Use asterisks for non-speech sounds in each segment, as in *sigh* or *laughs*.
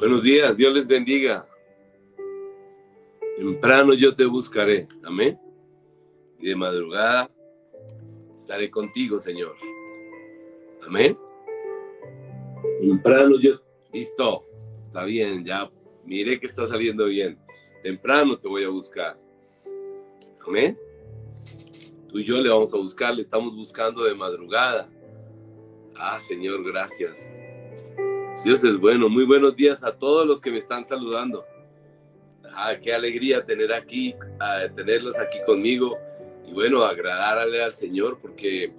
Buenos días, Dios les bendiga. Temprano yo te buscaré, amén. Y de madrugada estaré contigo, Señor. Amén. Temprano yo, listo, está bien, ya miré que está saliendo bien. Temprano te voy a buscar. Amén. Tú y yo le vamos a buscar, le estamos buscando de madrugada. Ah, Señor, gracias. Dios es bueno. Muy buenos días a todos los que me están saludando. Ah, qué alegría tener aquí, tenerlos aquí conmigo y bueno, agradarle al Señor porque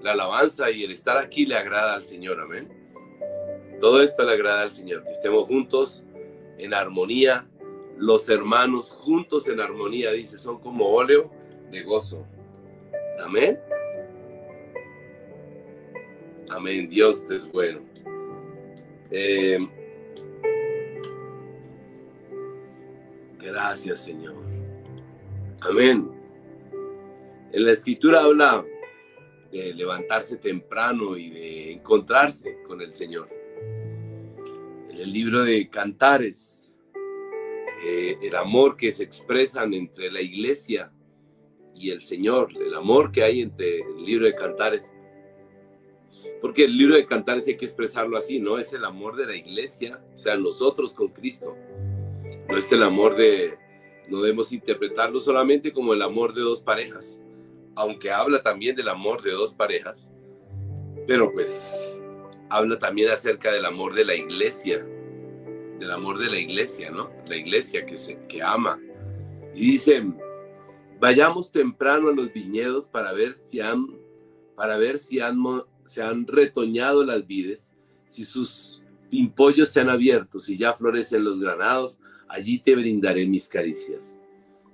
la alabanza y el estar aquí le agrada al Señor, amén. Todo esto le agrada al Señor, que estemos juntos en armonía, los hermanos juntos en armonía, dice, son como óleo de gozo. Amén. Amén, Dios es bueno. Eh, gracias, Señor. Amén. En la escritura habla de levantarse temprano y de encontrarse con el Señor. En el libro de Cantares, eh, el amor que se expresan entre la iglesia y el Señor, el amor que hay entre el libro de Cantares. Porque el libro de Cantares hay que expresarlo así, no es el amor de la iglesia, o sea, nosotros con Cristo. No es el amor de, no debemos interpretarlo solamente como el amor de dos parejas, aunque habla también del amor de dos parejas, pero pues habla también acerca del amor de la iglesia, del amor de la iglesia, ¿no? La iglesia que, se, que ama. Y dice, vayamos temprano a los viñedos para ver si han, para ver si han, se han retoñado las vides, si sus pimpollos se han abierto, si ya florecen los granados, allí te brindaré mis caricias.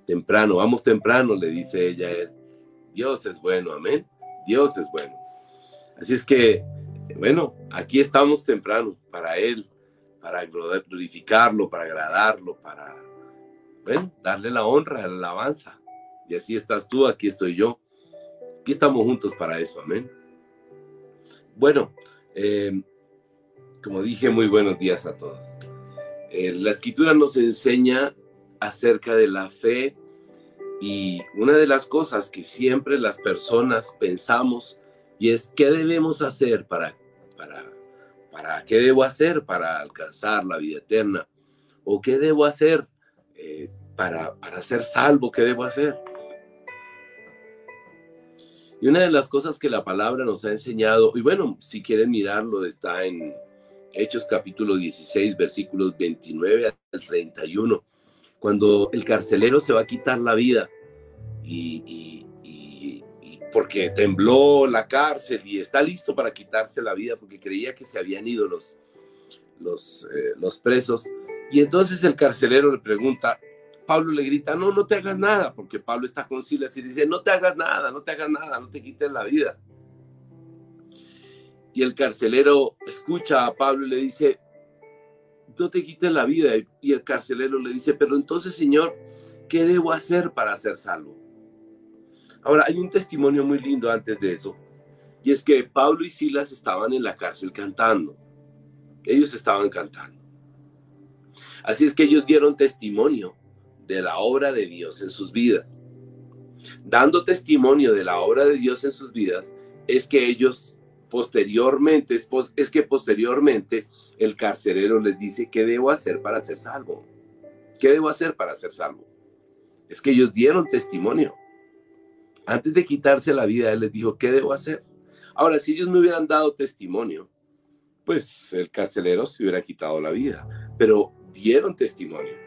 Temprano, vamos temprano, le dice ella a él. Dios es bueno, amén. Dios es bueno. Así es que, bueno, aquí estamos temprano para Él, para glorificarlo, para agradarlo, para, darle la honra, la alabanza. Y así estás tú, aquí estoy yo. Aquí estamos juntos para eso, amén. Bueno, eh, como dije, muy buenos días a todos. Eh, la escritura nos enseña acerca de la fe y una de las cosas que siempre las personas pensamos y es qué debemos hacer para, para, para qué debo hacer para alcanzar la vida eterna o qué debo hacer eh, para, para ser salvo, qué debo hacer. Y una de las cosas que la palabra nos ha enseñado, y bueno, si quieren mirarlo, está en Hechos capítulo 16, versículos 29 al 31 cuando el carcelero se va a quitar la vida y, porque tembló la cárcel y está listo para quitarse la vida porque creía que se habían ido los, los, eh, los presos. Y entonces el carcelero le pregunta, Pablo le grita, no, no te hagas nada, porque Pablo está con Silas y dice, no te hagas nada, no te hagas nada, no te quites la vida. Y el carcelero escucha a Pablo y le dice, no te quites la vida. Y el carcelero le dice, pero entonces, Señor, ¿qué debo hacer para ser salvo? Ahora, hay un testimonio muy lindo antes de eso. Y es que Pablo y Silas estaban en la cárcel cantando. Ellos estaban cantando. Así es que ellos dieron testimonio de la obra de Dios en sus vidas. Dando testimonio de la obra de Dios en sus vidas, es que ellos posteriormente, es que posteriormente el carcelero les dice, ¿qué debo hacer para ser salvo? ¿Qué debo hacer para ser salvo? Es que ellos dieron testimonio. Antes de quitarse la vida, él les dijo, ¿qué debo hacer? Ahora, si ellos no hubieran dado testimonio, pues el carcelero se hubiera quitado la vida. Pero dieron testimonio.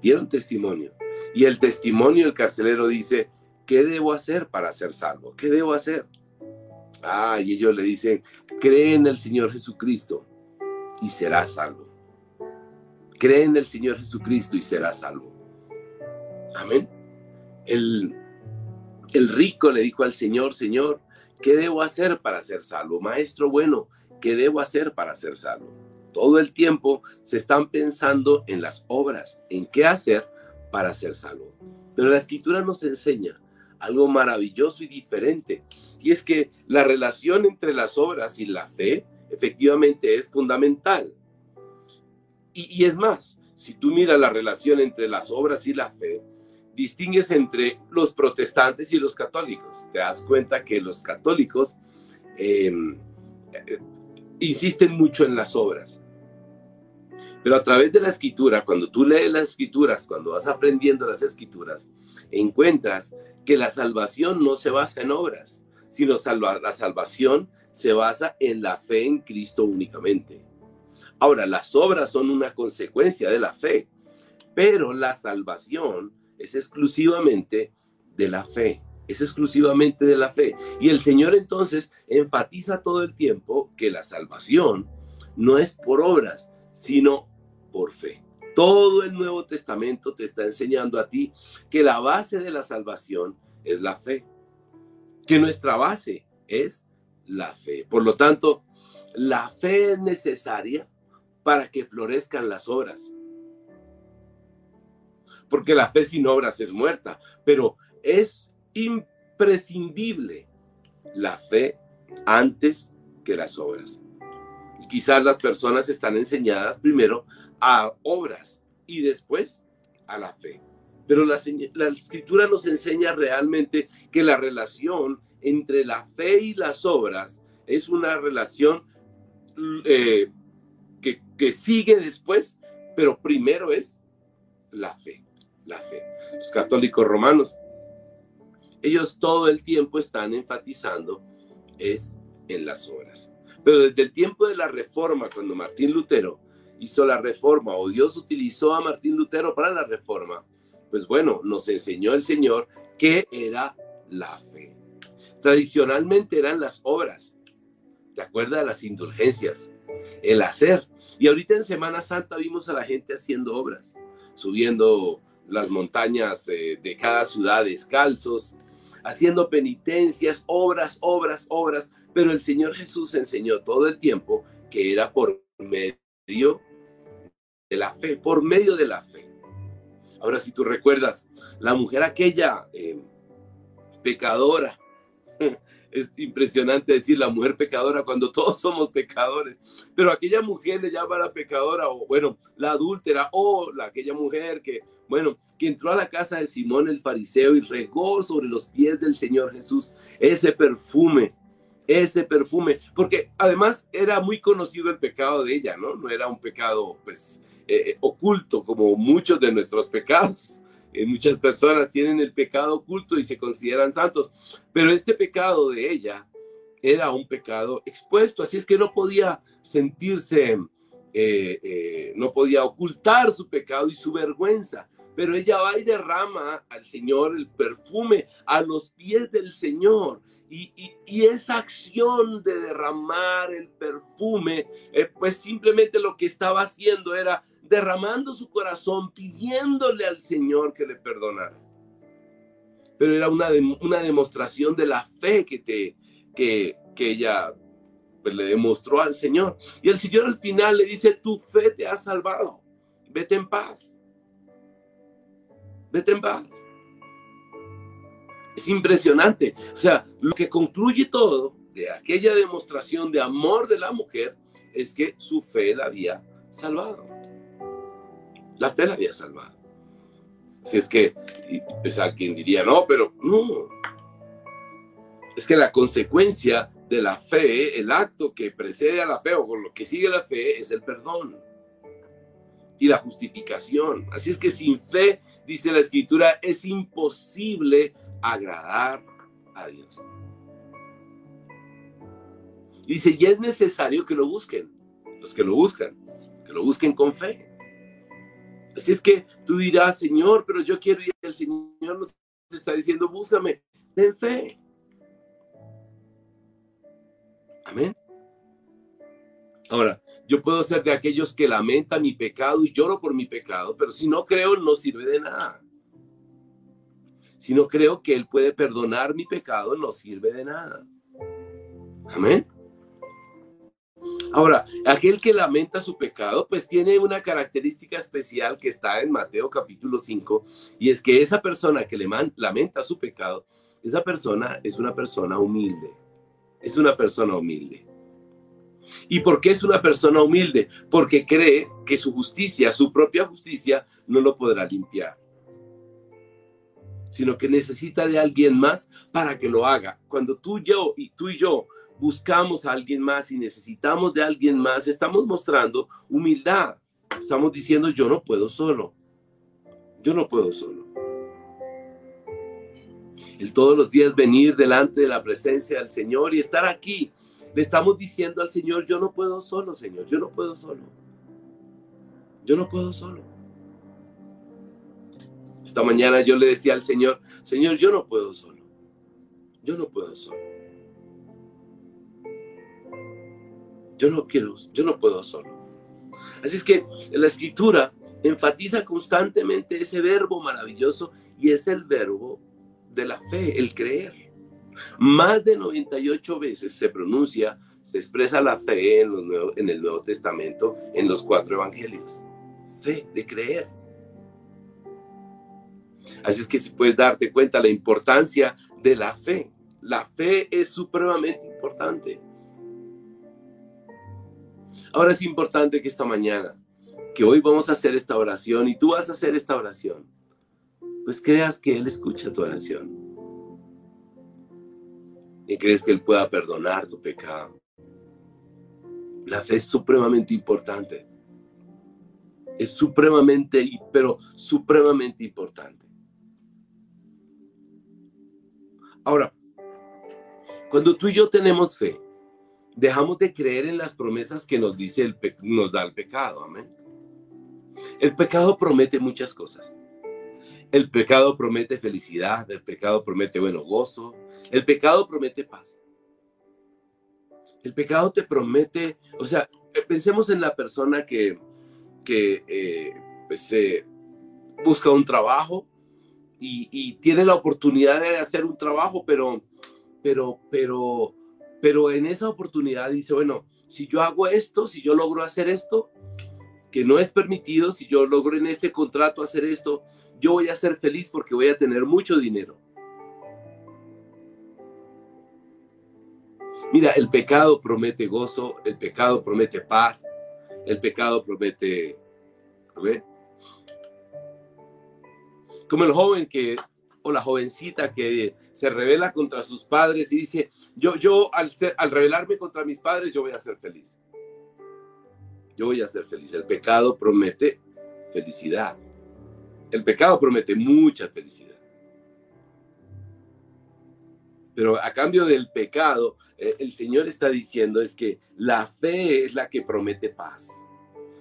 Dieron testimonio. Y el testimonio del carcelero dice, ¿qué debo hacer para ser salvo? ¿Qué debo hacer? Ah, y ellos le dicen, cree en el Señor Jesucristo y serás salvo. Cree en el Señor Jesucristo y serás salvo. Amén. El, el rico le dijo al Señor, Señor, ¿qué debo hacer para ser salvo? Maestro bueno, ¿qué debo hacer para ser salvo? Todo el tiempo se están pensando en las obras, en qué hacer para ser salvo. Pero la escritura nos enseña algo maravilloso y diferente. Y es que la relación entre las obras y la fe efectivamente es fundamental. y, es más, si tú miras la relación entre las obras y la fe, distingues entre los protestantes y los católicos. Te das cuenta que los católicos em, eh, insisten mucho en las obras. Pero a través de la escritura, cuando tú lees las escrituras, cuando vas aprendiendo las escrituras, encuentras que la salvación no se basa en obras, sino la salvación se basa en la fe en Cristo únicamente. Ahora, las obras son una consecuencia de la fe, pero la salvación es exclusivamente de la fe, es exclusivamente de la fe. Y el Señor entonces enfatiza todo el tiempo que la salvación no es por obras, sino por fe. Todo el Nuevo Testamento te está enseñando a ti que la base de la salvación es la fe, que nuestra base es la fe. Por lo tanto, la fe es necesaria para que florezcan las obras. Porque la fe sin obras es muerta, pero es imprescindible la fe antes que las obras. Y quizás las personas están enseñadas primero a obras y después a la fe. Pero la, la, escritura nos enseña realmente que la relación entre la fe y las obras es una relación eh, que, que sigue después, pero primero es la fe, la fe. Los católicos romanos, ellos todo el tiempo están enfatizando es en las obras. Pero desde el tiempo de la reforma, cuando Martín Lutero hizo la reforma o Dios utilizó a Martín Lutero para la reforma, pues bueno, nos enseñó el Señor que era la fe. Tradicionalmente eran las obras, ¿te acuerdas las indulgencias? El hacer. Y ahorita en Semana Santa vimos a la gente haciendo obras, subiendo las montañas eh, de cada ciudad descalzos, haciendo penitencias, obras, obras, obras, pero el Señor Jesús enseñó todo el tiempo que era por medio de la fe, por medio de la fe. Ahora, si tú recuerdas, la mujer aquella eh, pecadora, *laughs* es impresionante decir la mujer pecadora cuando todos somos pecadores, pero aquella mujer le llama la pecadora, o bueno, la adúltera, o la, aquella mujer que, bueno, que entró a la casa de Simón el fariseo y regó sobre los pies del Señor Jesús ese perfume, ese perfume, porque además era muy conocido el pecado de ella, ¿no? No era un pecado, pues, eh, oculto como muchos de nuestros pecados. Eh, muchas personas tienen el pecado oculto y se consideran santos, pero este pecado de ella era un pecado expuesto, así es que no podía sentirse, eh, no podía ocultar su pecado y su vergüenza, pero ella va y derrama al Señor el perfume a los pies del Señor. Y, y, esa acción de derramar el perfume, pues simplemente lo que estaba haciendo era derramando su corazón, pidiéndole al Señor que le perdonara. Pero era una, una demostración de la fe que, te, que, que ella pues, le demostró al Señor. Y el Señor al final le dice, tu fe te ha salvado, vete en paz. Vete en paz. Es impresionante. O sea, lo que concluye todo de aquella demostración de amor de la mujer es que su fe la había salvado. La fe la había salvado. Si es que, pues alguien diría, no, pero no. Es que la consecuencia de la fe, el acto que precede a la fe o con lo que sigue la fe es el perdón y la justificación. Así es que sin fe, dice la escritura, es imposible agradar a Dios. Dice, y es necesario que lo busquen, los que lo buscan, que lo busquen con fe. Así es que tú dirás, Señor, pero yo quiero ir. El Señor nos está diciendo, búscame, ten fe. Amén. Ahora, yo puedo ser de aquellos que lamentan mi pecado y lloro por mi pecado, pero si no creo, no sirve de nada. Si no creo que Él puede perdonar mi pecado, no sirve de nada. Amén. Ahora, aquel que lamenta su pecado, pues tiene una característica especial que está en Mateo capítulo 5, y es que esa persona que le lamenta su pecado, esa persona es una persona humilde, es una persona humilde. ¿Y por qué es una persona humilde? Porque cree que su justicia, su propia justicia, no lo podrá limpiar. Sino que necesita de alguien más para que lo haga. Cuando tú, yo y tú y yo buscamos a alguien más y necesitamos de alguien más, estamos mostrando humildad. Estamos diciendo, yo no puedo solo. Yo no puedo solo. El todos los días venir delante de la presencia del Señor y estar aquí le estamos diciendo al Señor, yo no puedo solo, Señor, yo no puedo solo. Yo no puedo solo. Esta mañana yo le decía al Señor, Señor, yo no puedo solo. Yo no puedo solo. Yo no quiero, yo no puedo solo. Así es que la escritura enfatiza constantemente ese verbo maravilloso y es el verbo de la fe, el creer. Más de 98 veces se pronuncia, se expresa la fe en, el Nuevo Testamento, en los cuatro evangelios. Fe de creer. Así es que si puedes darte cuenta la importancia de la fe. La fe es supremamente importante. Ahora es importante que esta mañana, que hoy vamos a hacer esta oración y tú vas a hacer esta oración, pues creas que Él escucha tu oración y crees que Él pueda perdonar tu pecado. La fe es supremamente importante. Es supremamente, pero supremamente importante. Ahora, cuando tú y yo tenemos fe, dejamos de creer en las promesas que nos dice el nos da el pecado, amén. El pecado promete muchas cosas. El pecado promete felicidad, el pecado promete bueno gozo, el pecado promete paz. El pecado te promete, o sea, pensemos en la persona que, que eh, pues, busca un trabajo y, tiene la oportunidad de hacer un trabajo, pero, pero, pero, pero en esa oportunidad dice, bueno, si yo hago esto, si yo logro hacer esto, que no es permitido, si yo logro en este contrato hacer esto, yo voy a ser feliz porque voy a tener mucho dinero. Mira, el pecado promete gozo, el pecado promete paz, el pecado promete... ver, Como el joven que, o la jovencita que se revela contra sus padres y dice, yo, yo al, ser, al rebelarme contra mis padres, yo voy a ser feliz. Yo voy a ser feliz. El pecado promete felicidad. El pecado promete mucha felicidad. Pero a cambio del pecado, eh, el Señor está diciendo es que la fe es la que promete paz.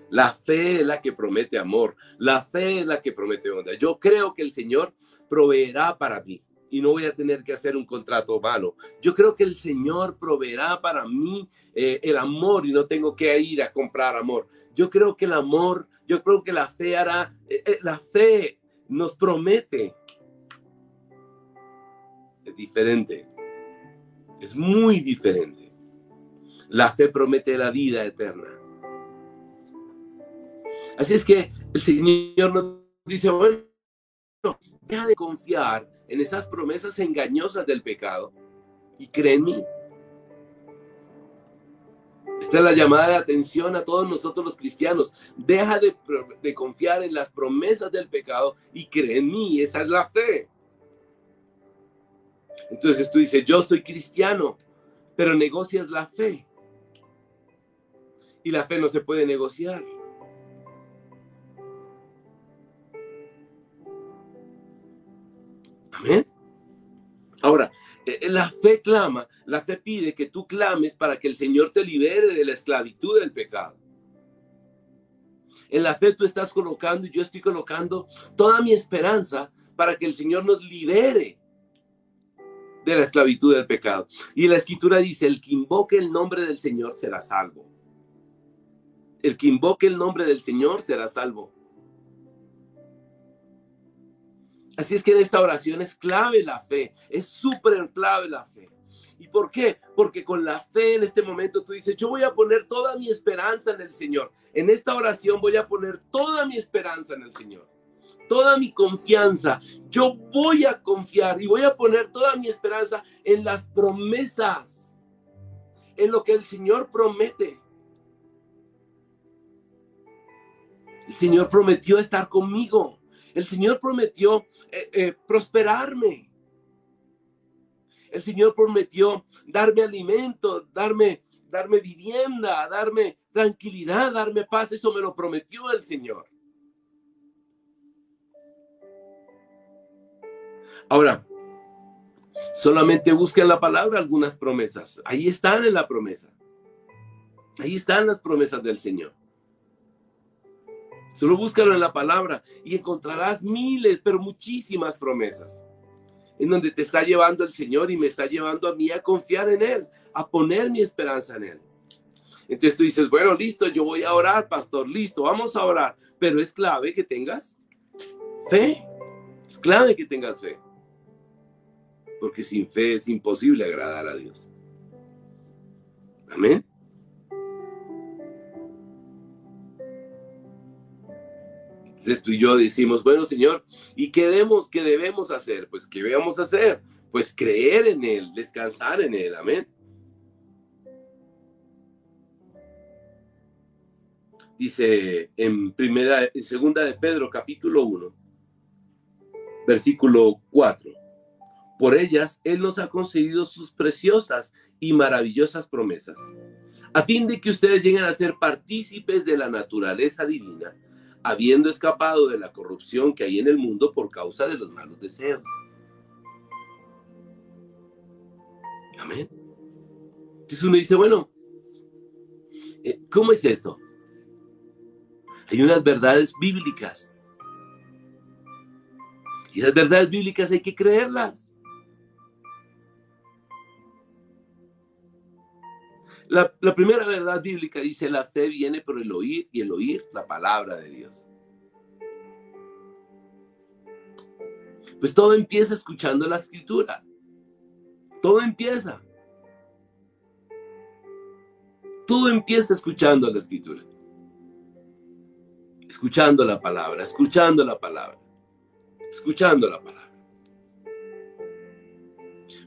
La fe es la que promete amor. La fe es la que promete onda. Yo creo que el Señor proveerá para mí y no voy a tener que hacer un contrato malo. Yo creo que el Señor proveerá para mí eh, el amor y no tengo que ir a comprar amor. Yo creo que el amor, yo creo que la fe hará, eh, la fe nos promete es diferente. Es muy diferente. La fe promete la vida eterna. Así es que el Señor nos dice, bueno, deja de confiar en esas promesas engañosas del pecado y cree en mí. Esta es la llamada de atención a todos nosotros los cristianos. Deja de, confiar en las promesas del pecado y cree en mí. Esa es la fe. Entonces tú dices, yo soy cristiano, pero negocias la fe. Y la fe no se puede negociar. Amén. Eh, la fe clama, la fe pide que tú clames para que el Señor te libere de la esclavitud del pecado. En la fe tú estás colocando y yo estoy colocando toda mi esperanza para que el Señor nos libere de la esclavitud del pecado. Y la escritura dice, el que invoque el nombre del Señor será salvo. El que invoque el nombre del Señor será salvo. Así es que en esta oración es clave la fe, es súper clave la fe. ¿Y por qué? Porque con la fe en este momento tú dices, yo voy a poner toda mi esperanza en el Señor. En esta oración voy a poner toda mi esperanza en el Señor toda mi confianza. Yo voy a confiar y voy a poner toda mi esperanza en las promesas, en lo que el Señor promete. El Señor prometió estar conmigo. El Señor prometió eh, eh, prosperarme. El Señor prometió darme alimento, darme, darme vivienda, darme tranquilidad, darme paz. Eso me lo prometió el Señor. Ahora, solamente busquen la palabra algunas promesas. Ahí están en la promesa. Ahí están las promesas del Señor. Solo búscalo en la palabra y encontrarás miles, pero muchísimas promesas en donde te está llevando el Señor y me está llevando a mí a confiar en Él, a poner mi esperanza en Él. Entonces tú dices, bueno, listo, yo voy a orar, pastor, listo, vamos a orar, pero es clave que tengas fe, es clave que tengas fe, porque sin fe es imposible agradar a Dios. Amén. Entonces tú y yo decimos, bueno, Señor, ¿y qué debemos, qué debemos hacer? Pues, ¿qué debemos hacer? Pues creer en Él, descansar en Él, amén. Dice en primera, en segunda de Pedro, capítulo 1, versículo 4. Por ellas Él nos ha concedido sus preciosas y maravillosas promesas, a fin de que ustedes lleguen a ser partícipes de la naturaleza divina habiendo escapado de la corrupción que hay en el mundo por causa de los malos deseos. Amén. Entonces uno dice, bueno, eh, ¿cómo es esto? Hay unas verdades bíblicas. Y las verdades bíblicas hay que creerlas. La, primera verdad bíblica dice, la fe viene por el oír y el oír la palabra de Dios. Pues todo empieza escuchando la escritura. Todo empieza. Todo empieza escuchando la escritura. Escuchando la palabra, escuchando la palabra, escuchando la palabra.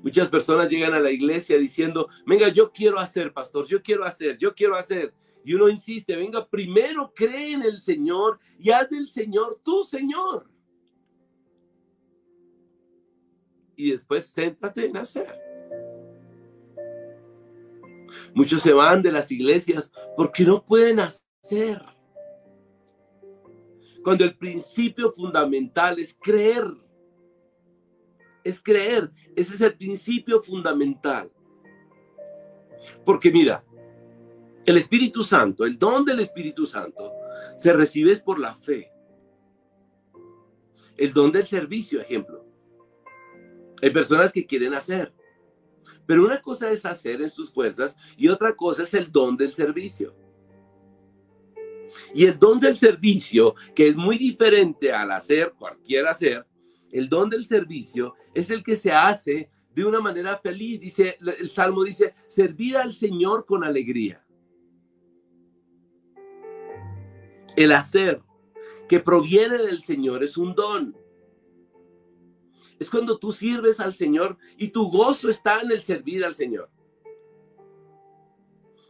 Muchas personas llegan a la iglesia diciendo, venga, yo quiero hacer, pastor, yo quiero hacer, yo quiero hacer. Y uno insiste, venga, primero cree en el Señor y haz del Señor tu Señor. Y después céntrate en hacer. Muchos se van de las iglesias porque no pueden hacer. Cuando el principio fundamental es creer es creer. Ese es el principio fundamental. Porque mira, el Espíritu Santo, el don del Espíritu Santo, se recibe por la fe. El don del servicio, ejemplo. Hay personas que quieren hacer. Pero una cosa es hacer en sus fuerzas y otra cosa es el don del servicio. Y el don del servicio, que es muy diferente al hacer, cualquier hacer, el don del servicio es el que se hace de una manera feliz. Dice, el Salmo dice, servir al Señor con alegría. El hacer que proviene del Señor es un don. Es cuando tú sirves al Señor y tu gozo está en el servir al Señor.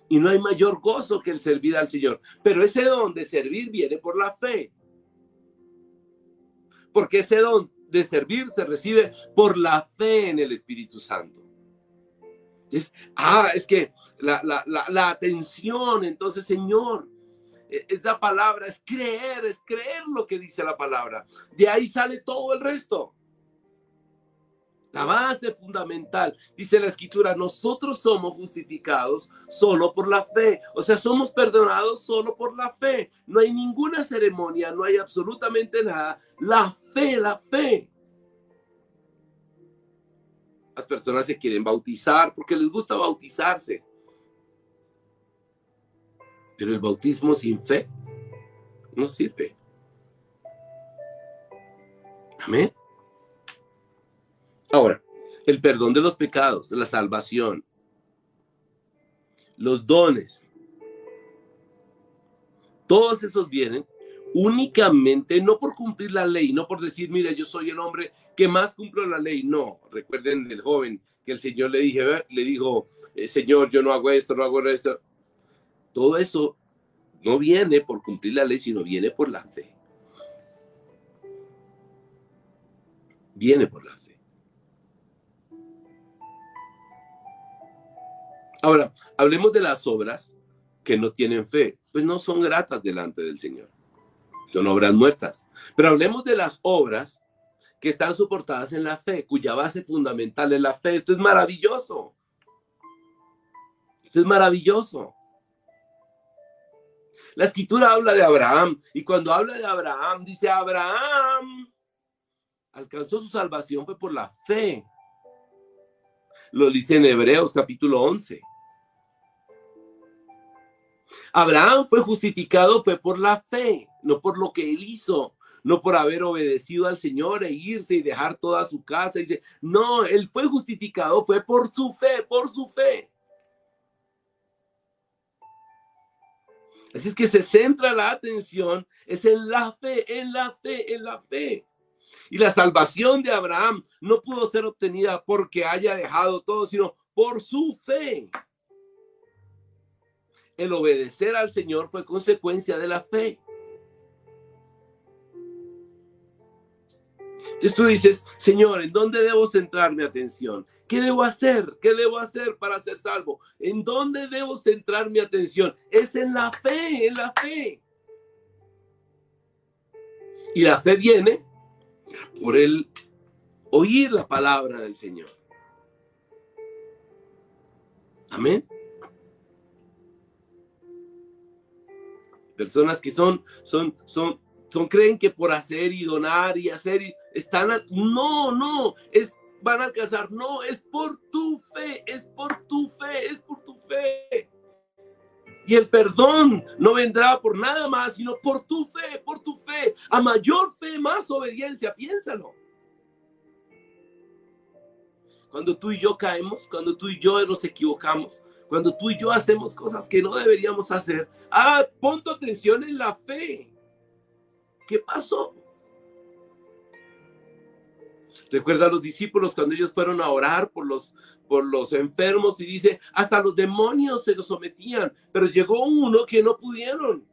Y no hay mayor gozo que el servir al Señor. Pero ese don de servir viene por la fe. Porque ese don de servir se recibe por la fe en el Espíritu Santo. Es, ah, es que la, la, la, atención, entonces, Señor, e, esa palabra es creer, es creer lo que dice la palabra. De ahí sale todo el resto. La base fundamental, dice la escritura, nosotros somos justificados solo por la fe. O sea, somos perdonados solo por la fe. No hay ninguna ceremonia, no hay absolutamente nada. La fe, la fe. Las personas se quieren bautizar porque les gusta bautizarse. Pero el bautismo sin fe no sirve. Amén. Ahora, el perdón de los pecados, la salvación, los dones, todos esos vienen únicamente no por cumplir la ley, no por decir, mira, yo soy el hombre que más cumplo la ley. No, recuerden el joven que el Señor le, dije, le dijo, eh, Señor, yo no hago esto, no hago esto. Todo eso no viene por cumplir la ley, sino viene por la fe. Viene por la fe. Ahora, hablemos de las obras que no tienen fe, pues no son gratas delante del Señor. Son obras muertas. Pero hablemos de las obras que están soportadas en la fe, cuya base fundamental es la fe. Esto es maravilloso. Esto es maravilloso. La escritura habla de Abraham y cuando habla de Abraham, dice Abraham alcanzó su salvación fue por la fe. Lo dice en Hebreos capítulo 11. Abraham fue justificado fue por la fe, no por lo que él hizo, no por haber obedecido al Señor e irse y dejar toda su casa. No, él fue justificado fue por su fe, por su fe. Así es que se centra la atención, es en la fe, en la fe, en la fe. Y la salvación de Abraham no pudo ser obtenida porque haya dejado todo, sino por su fe. El obedecer al Señor fue consecuencia de la fe. Entonces tú dices, Señor, ¿en dónde debo centrar mi atención? ¿Qué debo hacer? ¿Qué debo hacer para ser salvo? ¿En dónde debo centrar mi atención? Es en la fe, en la fe. Y la fe viene por el oír la palabra del Señor. Amén. Personas que son, son, son, son, creen que por hacer y donar y hacer y están, no, no, es van a alcanzar. No, es por tu fe, es por tu fe, es por tu fe. Y el perdón no vendrá por nada más, sino por tu fe, por tu fe. A mayor fe, más obediencia. Piénsalo. Cuando tú y yo caemos, cuando tú y yo nos equivocamos, cuando tú y yo hacemos cosas que no deberíamos hacer, ah, pon tu atención en la fe. ¿Qué pasó? Recuerda a los discípulos cuando ellos fueron a orar por los, por los enfermos y dice, hasta los demonios se los sometían, pero llegó uno que no pudieron.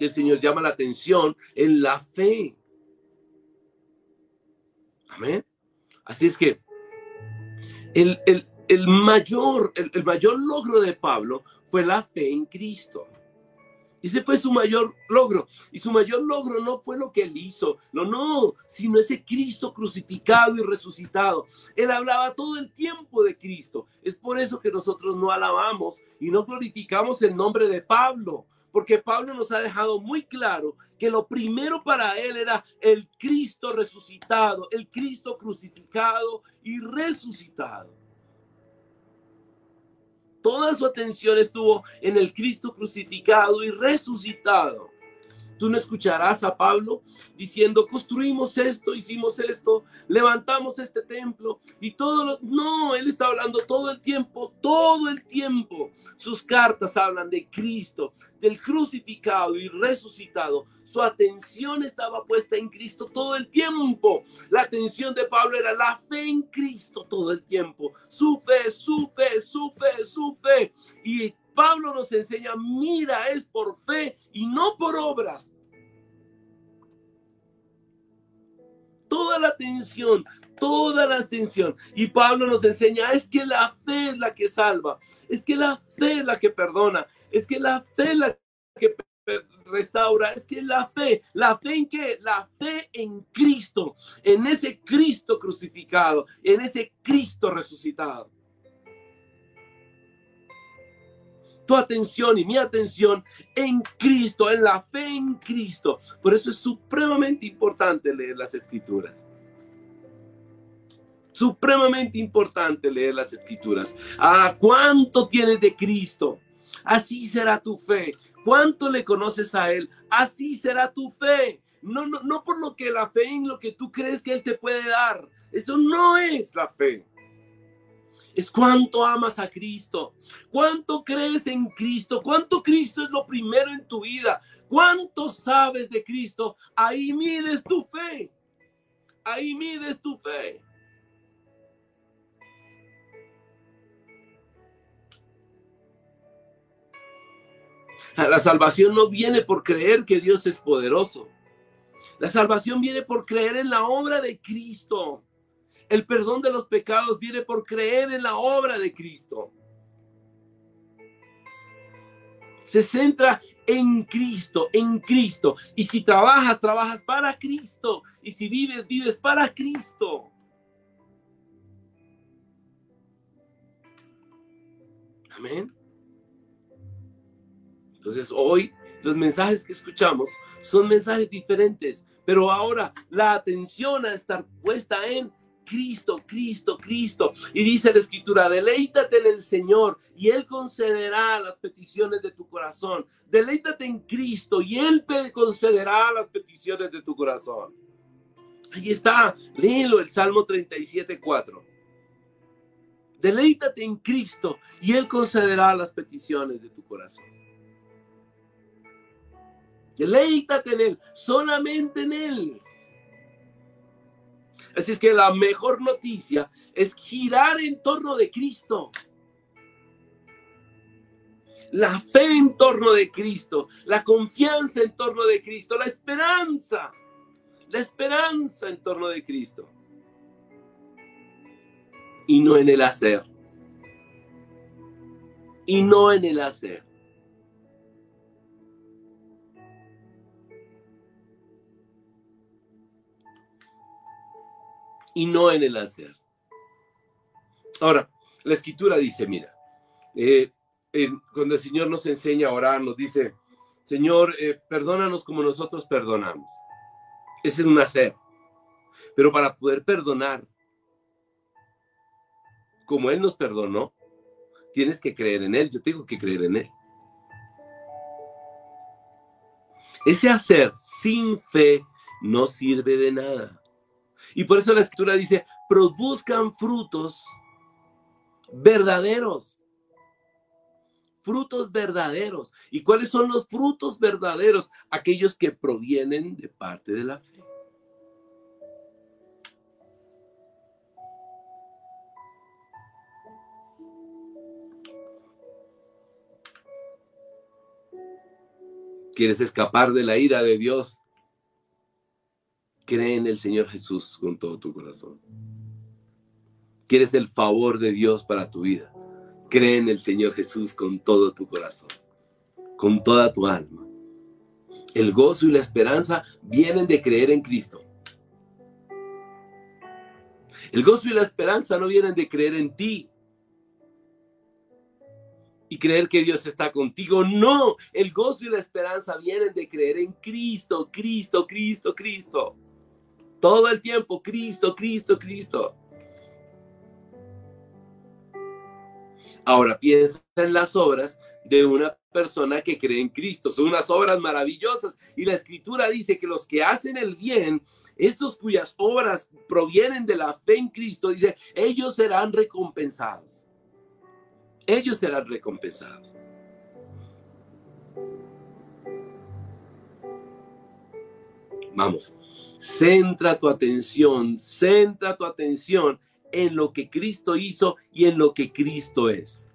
El Señor llama la atención en la fe. Amén. Así es que el, mayor, el mayor logro de Pablo fue la fe en Cristo. Ese fue su mayor logro. Y su mayor logro no fue lo que él hizo, no, no, sino ese Cristo crucificado y resucitado. Él hablaba todo el tiempo de Cristo. Es por eso que nosotros no alabamos y no glorificamos el nombre de Pablo. Porque Pablo nos ha dejado muy claro que lo primero para él era el Cristo resucitado, el Cristo crucificado y resucitado. Toda su atención estuvo en el Cristo crucificado y resucitado. Tú no escucharás a Pablo diciendo, construimos esto, hicimos esto, levantamos este templo y todo lo... No, él está hablando todo el tiempo, todo el tiempo. Sus cartas hablan de Cristo, del crucificado y resucitado. Su atención estaba puesta en Cristo todo el tiempo. La atención de Pablo era la fe en Cristo todo el tiempo. Su fe, su fe, su fe, su fe. Y Pablo nos enseña, mira, es por fe y no por obras. Toda la atención, toda la atención. Y Pablo nos enseña, es que la fe es la que salva, es que la fe es la que perdona, es que la fe es la que restaura, es que la fe, la fe en qué? La fe en Cristo, en ese Cristo crucificado, en ese Cristo resucitado. tu atención y mi atención en Cristo, en la fe en Cristo. Por eso es supremamente importante leer las escrituras. Supremamente importante leer las escrituras. ¿A cuánto tienes de Cristo? Así será tu fe. ¿Cuánto le conoces a Él? Así será tu fe. No, no, no por lo que la fe en lo que tú crees que Él te puede dar. Eso no es la fe. es cuánto amas a Cristo, cuánto crees en Cristo, cuánto Cristo es lo primero en tu vida, cuánto sabes de Cristo. Ahí mides tu fe, ahí mides tu fe. La salvación no viene por creer que Dios es poderoso. La salvación viene por creer en la obra de Cristo. El perdón de los pecados viene por creer en la obra de Cristo. Se centra en Cristo, en Cristo. Y si trabajas, trabajas para Cristo. Y si vives, vives para Cristo. Amén. Entonces hoy los mensajes que escuchamos son mensajes diferentes, pero ahora la atención a estar puesta en Cristo, Cristo, Cristo. Y dice la escritura, deleítate en el Señor y Él concederá las peticiones de tu corazón. Deleítate en Cristo y Él concederá las peticiones de tu corazón. Ahí está, léelo el Salmo 37, 4. Deleítate en Cristo y Él concederá las peticiones de tu corazón. Deleítate en Él, solamente en Él. Así es que la mejor noticia es girar en torno de Cristo. La fe en torno de Cristo, la confianza en torno de Cristo, la esperanza, la esperanza en torno de Cristo. Y no en el hacer. Y no en el hacer. Y no en el hacer. Ahora, la escritura dice, mira, eh, cuando el Señor nos enseña a orar, nos dice, Señor, eh, perdónanos como nosotros perdonamos. Ese es un hacer. Pero para poder perdonar, como Él nos perdonó, tienes que creer en Él. Yo tengo que creer en Él. Ese hacer sin fe no sirve de nada. Y por eso la escritura dice, produzcan frutos verdaderos. Frutos verdaderos. ¿Y cuáles son los frutos verdaderos? Aquellos que provienen de parte de la fe. ¿Quieres escapar de la ira de Dios? Cree en el Señor Jesús con todo tu corazón. ¿Quieres el favor de Dios para tu vida? Cree en el Señor Jesús con todo tu corazón, con toda tu alma. El gozo y la esperanza vienen de creer en Cristo. El gozo y la esperanza no vienen de creer en ti y creer que Dios está contigo. No, el gozo y la esperanza vienen de creer en Cristo, Cristo, Cristo, Cristo. Todo el tiempo, Cristo, Cristo, Cristo. Ahora piensa en las obras de una persona que cree en Cristo. Son unas obras maravillosas. Y la escritura dice que los que hacen el bien, estos cuyas obras provienen de la fe en Cristo, dice, ellos serán recompensados. Ellos serán recompensados. Vamos. Centra tu atención, centra tu atención en lo que Cristo hizo y en lo que Cristo es.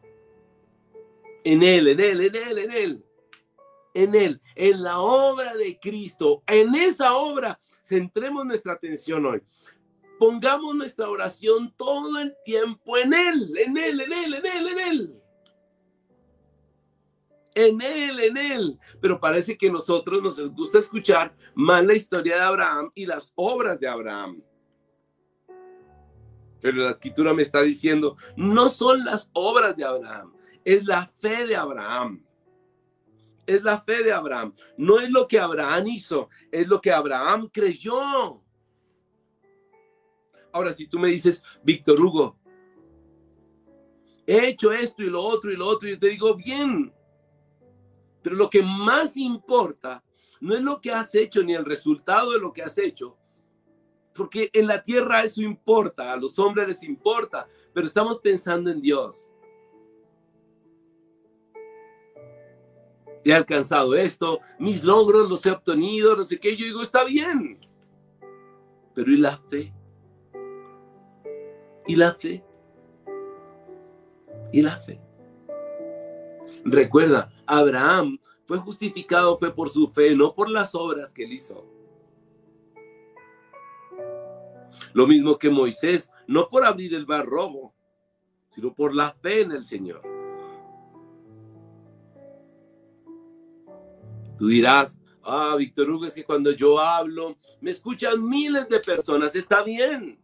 En Él, en Él, en Él, en Él. En Él, en la obra de Cristo. En esa obra, centremos nuestra atención hoy. Pongamos nuestra oración todo el tiempo en Él, en Él, en Él, en Él, en Él en él, en él. Pero parece que nosotros nos gusta escuchar más la historia de Abraham y las obras de Abraham. Pero la escritura me está diciendo, no son las obras de Abraham, es la fe de Abraham. Es la fe de Abraham. No es lo que Abraham hizo, es lo que Abraham creyó. Ahora, si tú me dices, Víctor Hugo, he hecho esto y lo otro y lo otro, y yo te digo, bien, pero lo que más importa no es lo que has hecho ni el resultado de lo que has hecho. porque en la tierra eso importa, a los hombres les importa, pero estamos pensando en Dios. He alcanzado esto, mis logros los he obtenido, no sé qué. Yo digo, está bien. Pero ¿y la fe? ¿Y la fe? ¿Y la fe? Recuerda, Abraham fue justificado, fue por su fe, no por las obras que él hizo. Lo mismo que Moisés, no por abrir el bar rojo, sino por la fe en el Señor. Tú dirás, ah, Víctor Hugo, es que cuando yo hablo, me escuchan miles de personas, está bien.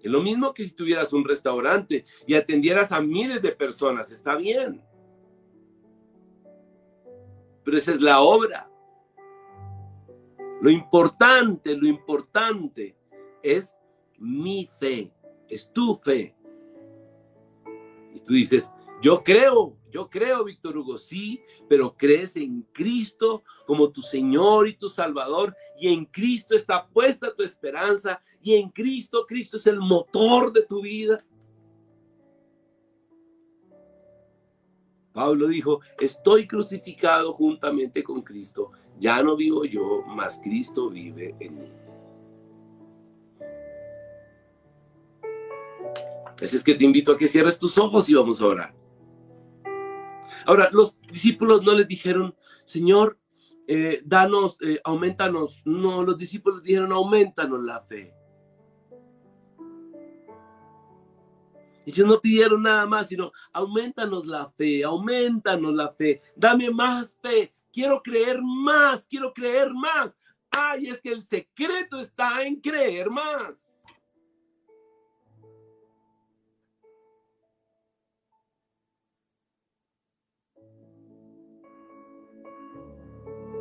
Es lo mismo que si tuvieras un restaurante y atendieras a miles de personas, está bien. Pero esa es la obra. Lo importante, lo importante es mi fe, es tu fe. Y tú dices, yo creo, yo creo, Víctor Hugo, sí, pero crees en Cristo como tu Señor y tu Salvador, y en Cristo está puesta tu esperanza, y en Cristo, Cristo es el motor de tu vida. Pablo dijo, estoy crucificado juntamente con Cristo, ya no vivo yo, mas Cristo vive en mí. Así es que te invito a que cierres tus ojos y vamos a orar. Ahora, los discípulos no les dijeron, Señor, eh, danos, eh, aumentanos. No, los discípulos dijeron, aumentanos la fe. Ellos no pidieron nada más, sino aumentanos la fe, aumentanos la fe, dame más fe, quiero creer más, quiero creer más. Ay, es que el secreto está en creer más.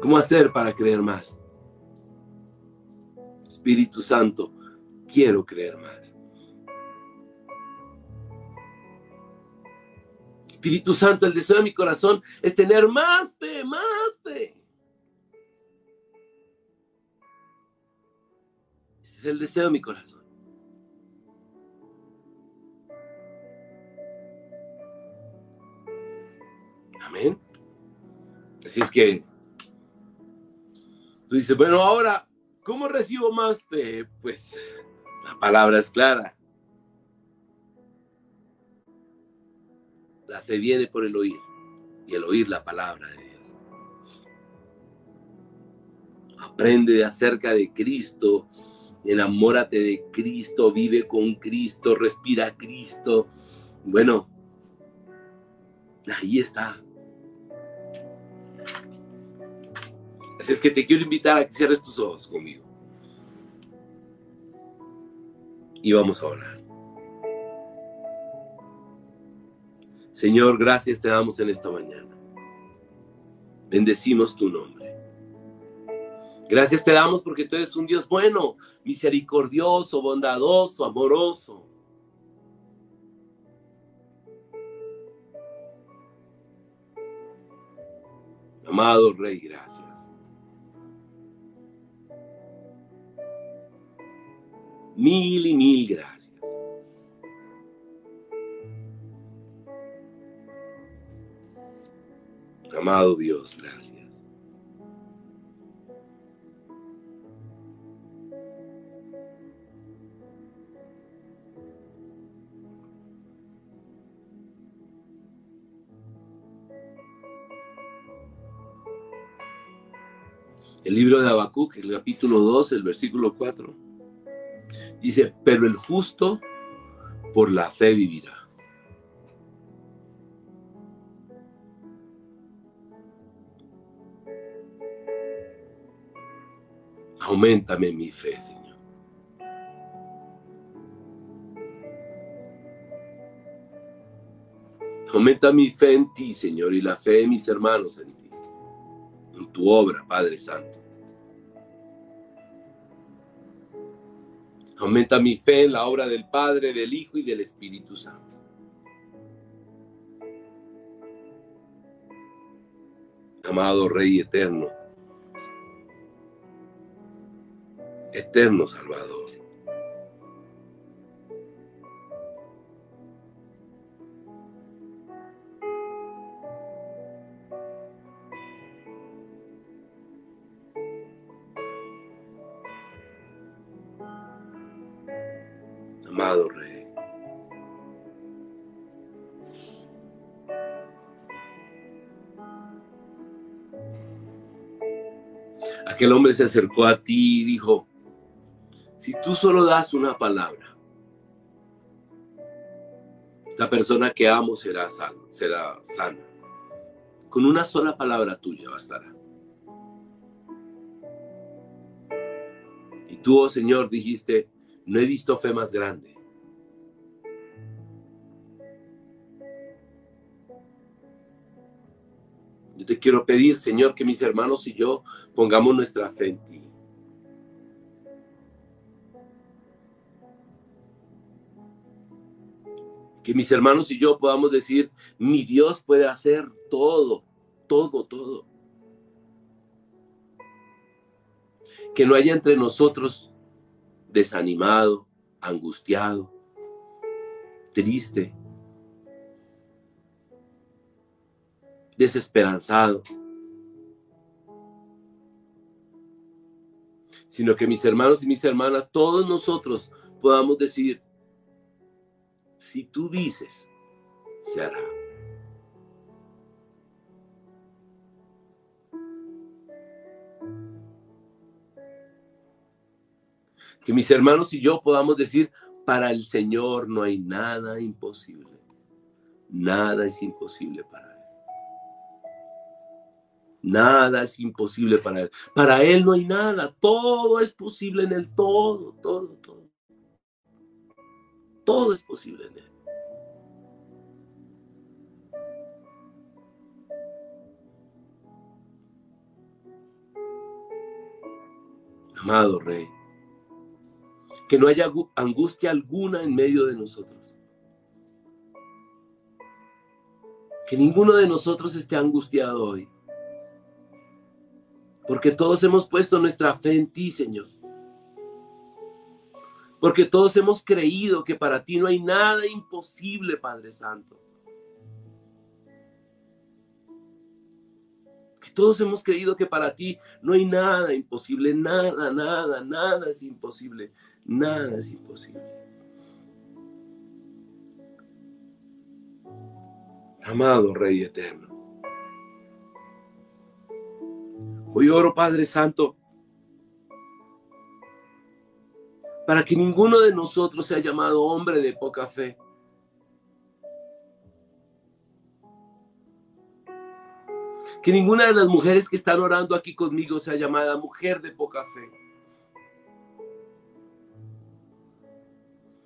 ¿Cómo hacer para creer más? Espíritu Santo, quiero creer más. Espíritu Santo, el deseo de mi corazón es tener más fe, más fe. Ese es el deseo de mi corazón. Amén. Así es que Tú dices, bueno, ahora, ¿cómo recibo más fe? Pues la palabra es clara. La fe viene por el oír y el oír la palabra de Dios. Aprende acerca de Cristo, enamórate de Cristo, vive con Cristo, respira Cristo. Bueno, ahí está. es que te quiero invitar a que cierres tus ojos conmigo. Y vamos a orar. Señor, gracias te damos en esta mañana. Bendecimos tu nombre. Gracias te damos porque tú eres un Dios bueno, misericordioso, bondadoso, amoroso. Amado Rey, gracias. Mil y mil gracias. Amado Dios, gracias. El libro de Habacuc, el capítulo 2, el versículo 4. Dice, pero el justo por la fe vivirá. Aumentame mi fe, Señor. Aumenta mi fe en ti, Señor, y la fe de mis hermanos en ti, en tu obra, Padre Santo. Aumenta mi fe en la obra del Padre, del Hijo y del Espíritu Santo. Amado Rey eterno, eterno Salvador. Amado Rey. Aquel hombre se acercó a ti y dijo, si tú solo das una palabra, esta persona que amo será sana, será sana. Con una sola palabra tuya bastará. Y tú, oh Señor, dijiste, no he visto fe más grande. Yo te quiero pedir, Señor, que mis hermanos y yo pongamos nuestra fe en ti. Que mis hermanos y yo podamos decir, mi Dios puede hacer todo, todo, todo. Que no haya entre nosotros desanimado, angustiado, triste, desesperanzado, sino que mis hermanos y mis hermanas, todos nosotros podamos decir, si tú dices, se hará. Que mis hermanos y yo podamos decir, para el Señor no hay nada imposible. Nada es imposible para Él. Nada es imposible para Él. Para Él no hay nada. Todo es posible en Él. Todo, todo, todo. Todo es posible en Él. Amado Rey, que no haya angustia alguna en medio de nosotros. Que ninguno de nosotros esté angustiado hoy. Porque todos hemos puesto nuestra fe en ti, Señor. Porque todos hemos creído que para ti no hay nada imposible, Padre Santo. Que todos hemos creído que para ti no hay nada imposible, nada, nada, nada es imposible, nada es imposible. Amado Rey Eterno. Hoy oro, Padre Santo, para que ninguno de nosotros sea llamado hombre de poca fe. Que ninguna de las mujeres que están orando aquí conmigo sea llamada mujer de poca fe.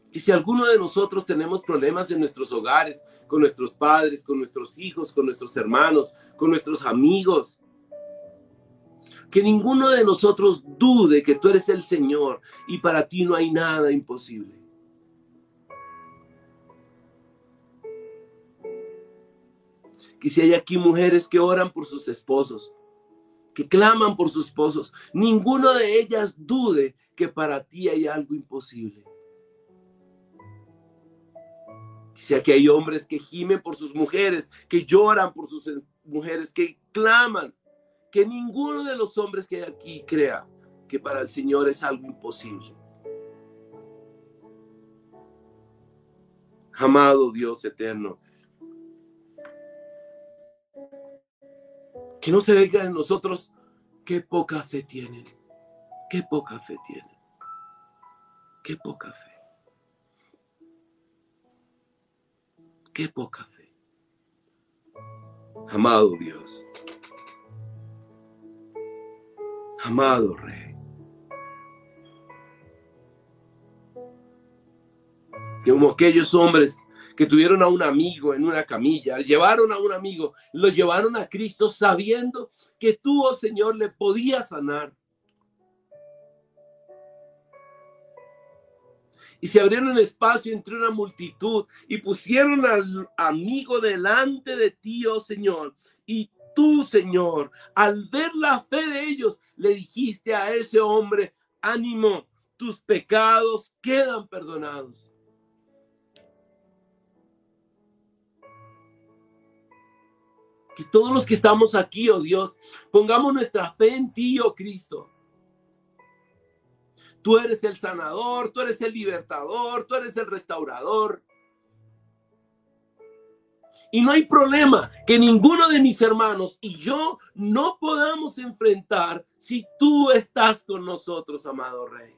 Que si alguno de nosotros tenemos problemas en nuestros hogares, con nuestros padres, con nuestros hijos, con nuestros hermanos, con nuestros amigos, que ninguno de nosotros dude que tú eres el Señor y para ti no hay nada imposible. Que si hay aquí mujeres que oran por sus esposos, que claman por sus esposos, ninguno de ellas dude que para ti hay algo imposible. Que si aquí hay hombres que gimen por sus mujeres, que lloran por sus mujeres, que claman que ninguno de los hombres que hay aquí crea que para el Señor es algo imposible. Amado Dios eterno, que no se venga en nosotros qué poca fe tienen, qué poca fe tienen, qué poca fe, qué poca fe. Amado Dios. Amado Rey. Como aquellos hombres que tuvieron a un amigo en una camilla, llevaron a un amigo, lo llevaron a Cristo sabiendo que tú, oh Señor, le podías sanar. Y se abrieron espacio entre una multitud y pusieron al amigo delante de ti, oh Señor. Y tú, Señor, al ver la fe de ellos, le dijiste a ese hombre, ánimo, tus pecados quedan perdonados. Que todos los que estamos aquí, oh Dios, pongamos nuestra fe en ti, oh Cristo. Tú eres el sanador, tú eres el libertador, tú eres el restaurador. Y no hay problema que ninguno de mis hermanos y yo no podamos enfrentar si tú estás con nosotros, amado Rey.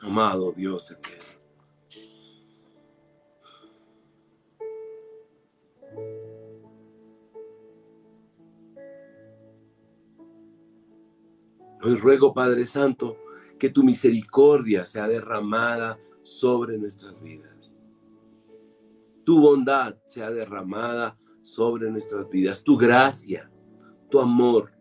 Amado Dios eterno. Ruego, Padre Santo, que tu misericordia sea derramada sobre nuestras vidas. Tu bondad sea derramada sobre nuestras vidas. Tu gracia, tu amor.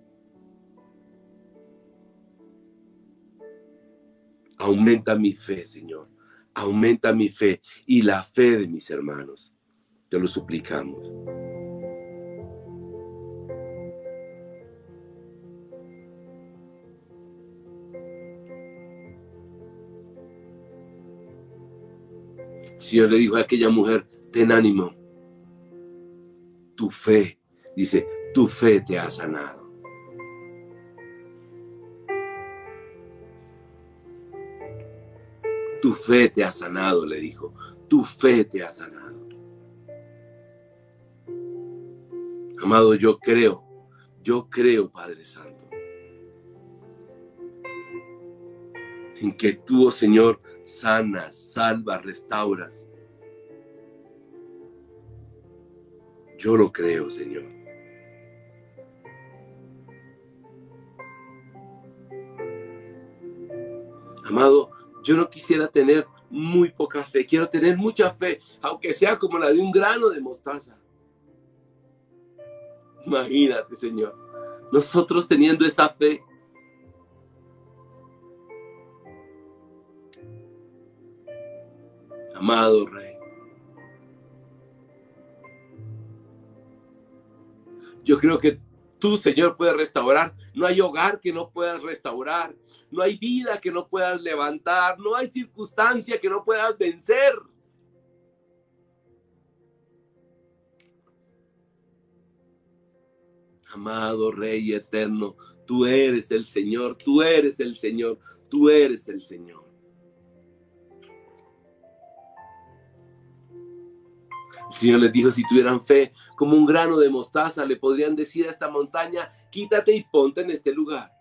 Aumenta mi fe, Señor. Aumenta mi fe y la fe de mis hermanos. Te lo suplicamos. Señor le dijo a aquella mujer, ten ánimo. Tu fe, dice, tu fe te ha sanado. Tu fe te ha sanado, le dijo. Tu fe te ha sanado. Amado, yo creo, yo creo, Padre Santo, en que tú, oh Señor, sanas, salvas, restauras. Yo lo creo, Señor. Amado, yo no quisiera tener muy poca fe, quiero tener mucha fe, aunque sea como la de un grano de mostaza. Imagínate, Señor, nosotros teniendo esa fe, amado Rey. Yo creo que tú, Señor, puedes restaurar. No hay hogar que no puedas restaurar. No hay vida que no puedas levantar. No hay circunstancia que no puedas vencer. Amado Rey eterno, tú eres el Señor, tú eres el Señor, tú eres el Señor. El Señor les dijo, si tuvieran fe como un grano de mostaza, le podrían decir a esta montaña, quítate y ponte en este lugar.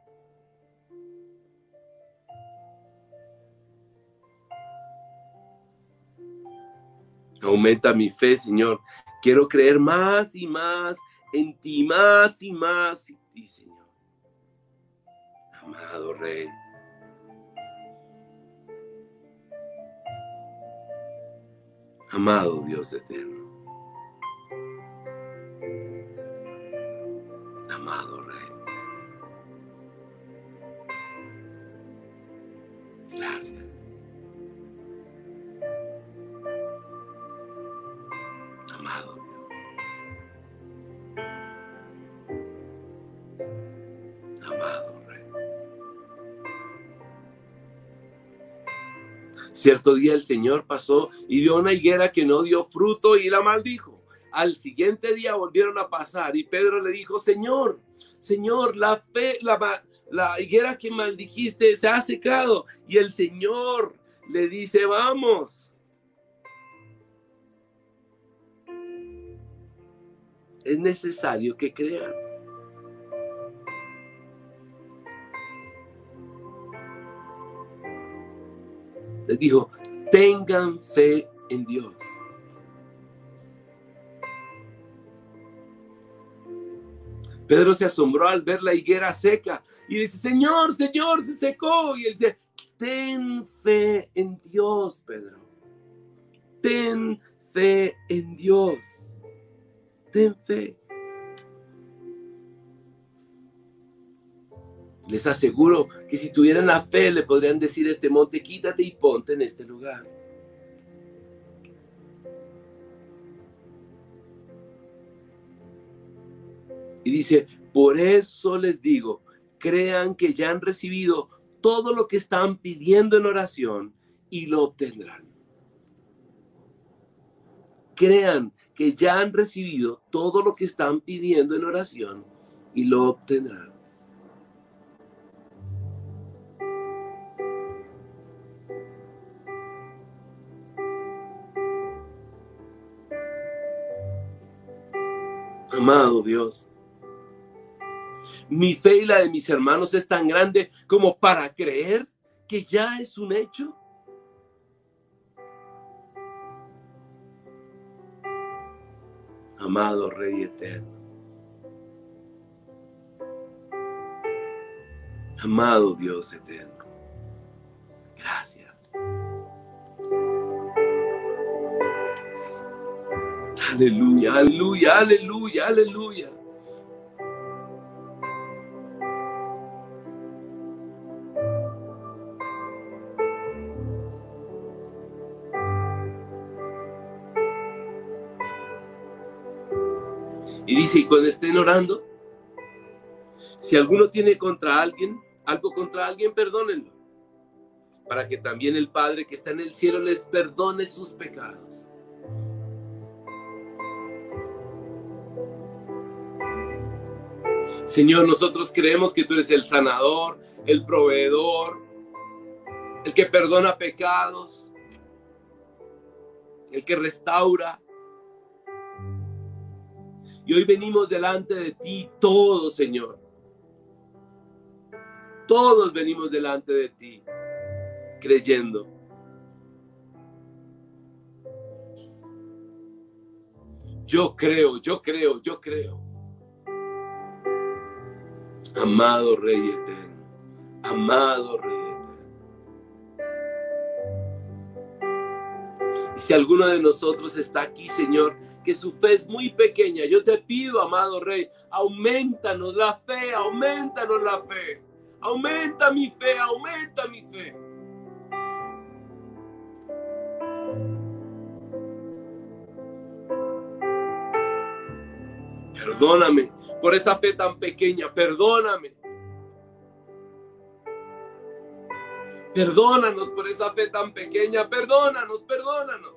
Aumenta mi fe, Señor. Quiero creer más y más en ti, más y más en ti, Señor. Amado Rey. Amado Dios eterno. Amado Rey. Gracias. Cierto día el Señor pasó y vio una higuera que no dio fruto y la maldijo. Al siguiente día volvieron a pasar y Pedro le dijo, Señor, Señor, la fe, la, la higuera que maldijiste se ha secado. Y el Señor le dice, vamos. Es necesario que crean. Dijo, tengan fe en Dios. Pedro se asombró al ver la higuera seca y dice, Señor, Señor, se secó. Y él dice, ten fe en Dios, Pedro. Ten fe en Dios. Ten fe. Les aseguro que si tuvieran la fe le podrían decir este monte, quítate y ponte en este lugar. Y dice, por eso les digo, crean que ya han recibido todo lo que están pidiendo en oración y lo obtendrán. Crean que ya han recibido todo lo que están pidiendo en oración y lo obtendrán. Amado Dios, mi fe y la de mis hermanos es tan grande como para creer que ya es un hecho. Amado Rey Eterno. Amado Dios Eterno. Gracias. Aleluya, aleluya, aleluya, aleluya. Y dice, y cuando estén orando, si alguno tiene contra alguien, algo contra alguien, perdónenlo, para que también el Padre que está en el cielo les perdone sus pecados. Señor, nosotros creemos que tú eres el sanador, el proveedor, el que perdona pecados, el que restaura. Y hoy venimos delante de ti todos, Señor. Todos venimos delante de ti, creyendo. Yo creo, yo creo, yo creo. Amado Rey eterno, amado Rey eterno. Y si alguno de nosotros está aquí, Señor, que su fe es muy pequeña, yo te pido, amado Rey, aumentanos la fe, aumentanos la fe. Aumenta mi fe, aumenta mi fe. Perdóname por esa fe tan pequeña, perdóname. Perdónanos por esa fe tan pequeña, perdónanos, perdónanos.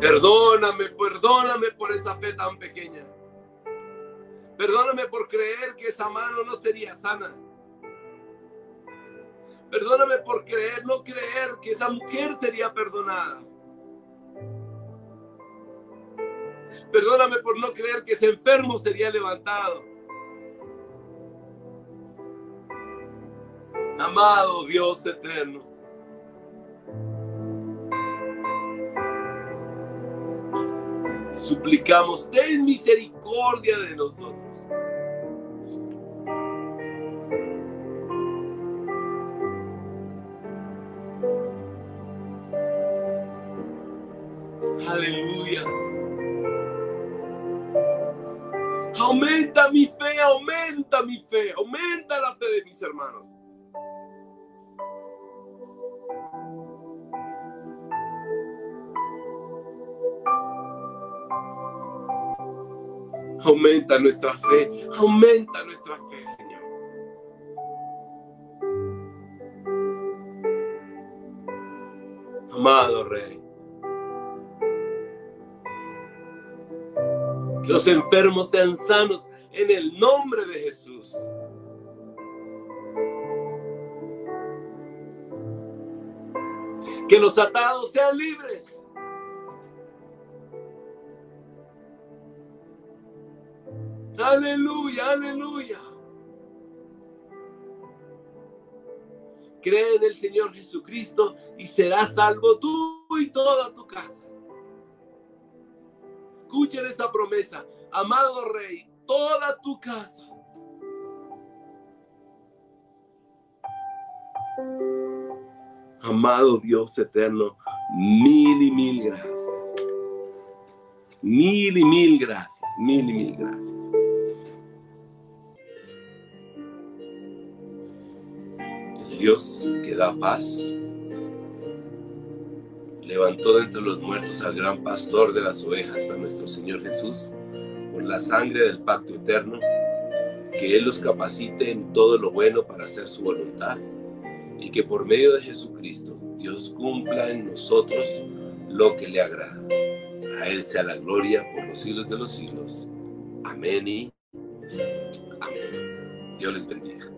Perdóname, perdóname por esa fe tan pequeña. Perdóname por creer que esa mano no sería sana. Perdóname por creer, no creer que esa mujer sería perdonada. Perdóname por no creer que ese enfermo sería levantado. Amado Dios eterno. Suplicamos, ten misericordia de nosotros. Aumenta mi fe, aumenta mi fe, aumenta la fe de mis hermanos. Aumenta nuestra fe, aumenta nuestra fe, Señor. Amado Rey. Los enfermos sean sanos en el nombre de Jesús. Que los atados sean libres. Aleluya, aleluya. Cree en el Señor Jesucristo y serás salvo tú y toda tu casa. Escuchen esa promesa. Amado Rey, toda tu casa. Amado Dios eterno, mil y mil gracias. Mil y mil gracias, mil y mil gracias. Dios que da paz, levantó de entre los muertos al gran pastor de las ovejas, a nuestro Señor Jesús, por la sangre del pacto eterno, que Él los capacite en todo lo bueno para hacer su voluntad y que por medio de Jesucristo Dios cumpla en nosotros lo que le agrada. A Él sea la gloria por los siglos de los siglos. Amén y amén. Dios les bendiga.